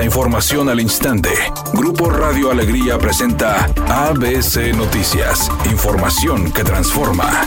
La información al instante. Grupo Radio Alegría presenta ABC Noticias. Información que transforma.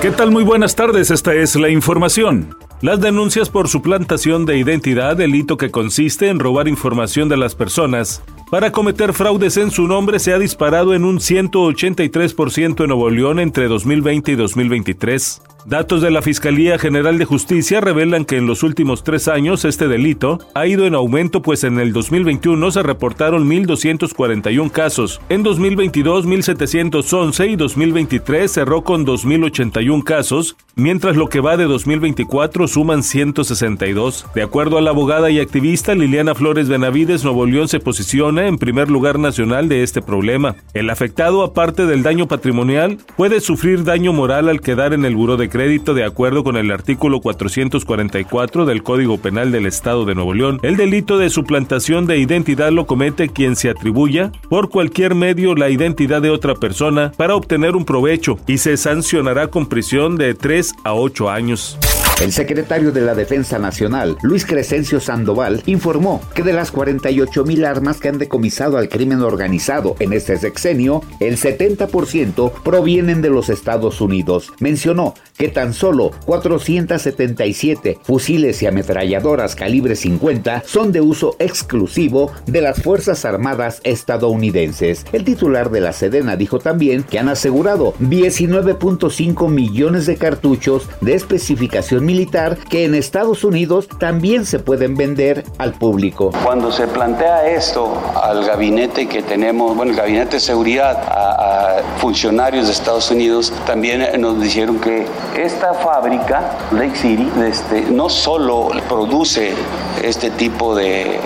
¿Qué tal? Muy buenas tardes, esta es la información. Las denuncias por suplantación de identidad, delito que consiste en robar información de las personas para cometer fraudes en su nombre, se ha disparado en un 183% en Nuevo León entre 2020 y 2023. Datos de la Fiscalía General de Justicia revelan que en los últimos tres años este delito ha ido en aumento, pues en el 2021 se reportaron 1.241 casos, en 2022 1.711 y 2023 cerró con 2.081 casos, mientras lo que va de 2024 suman 162. De acuerdo a la abogada y activista Liliana Flores Benavides, Nuevo León se posiciona en primer lugar nacional de este problema. El afectado, aparte del daño patrimonial, puede sufrir daño moral al quedar en el buró de crédito de acuerdo con el artículo 444 del Código Penal del Estado de Nuevo León. El delito de suplantación de identidad lo comete quien se atribuya por cualquier medio la identidad de otra persona para obtener un provecho y se sancionará con prisión de 3 a 8 años. El secretario de la Defensa Nacional, Luis Crescencio Sandoval, informó que de las 48 mil armas que han decomisado al crimen organizado en este sexenio, el 70% provienen de los Estados Unidos. Mencionó que tan solo 477 fusiles y ametralladoras calibre 50 son de uso exclusivo de las Fuerzas Armadas estadounidenses. El titular de la Sedena dijo también que han asegurado 19.5 millones de cartuchos de especificación militar que en Estados Unidos también se pueden vender al público. Cuando se plantea esto al gabinete que tenemos, bueno, el gabinete de seguridad, a, funcionarios de Estados Unidos, también nos dijeron que esta fábrica, Lake City, este, no solo produce este tipo de,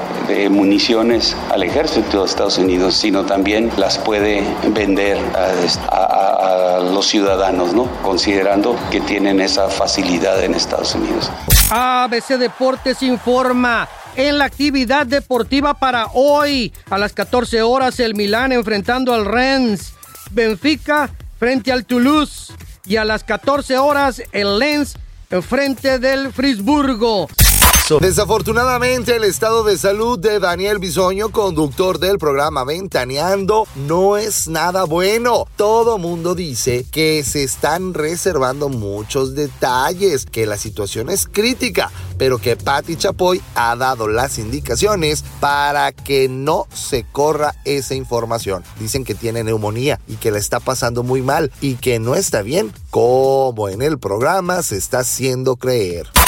municiones al ejército de Estados Unidos, sino también las puede vender a, los ciudadanos, ¿no? considerando que tienen esa facilidad en Estados Unidos. ABC Deportes informa. En la actividad deportiva para hoy, a las 14 horas, el Milán enfrentando al Rennes. Benfica frente al Toulouse. Y a las 14 horas, el Lens frente del Frisburgo. Desafortunadamente, el estado de salud de Daniel Bisoño, conductor del programa Ventaneando, no es nada bueno. Todo mundo dice que se están reservando muchos detalles, que la situación es crítica, pero que Patti Chapoy ha dado las indicaciones para que no se corra esa información. Dicen que tiene neumonía y que la está pasando muy mal y que no está bien, como en el programa se está haciendo creer.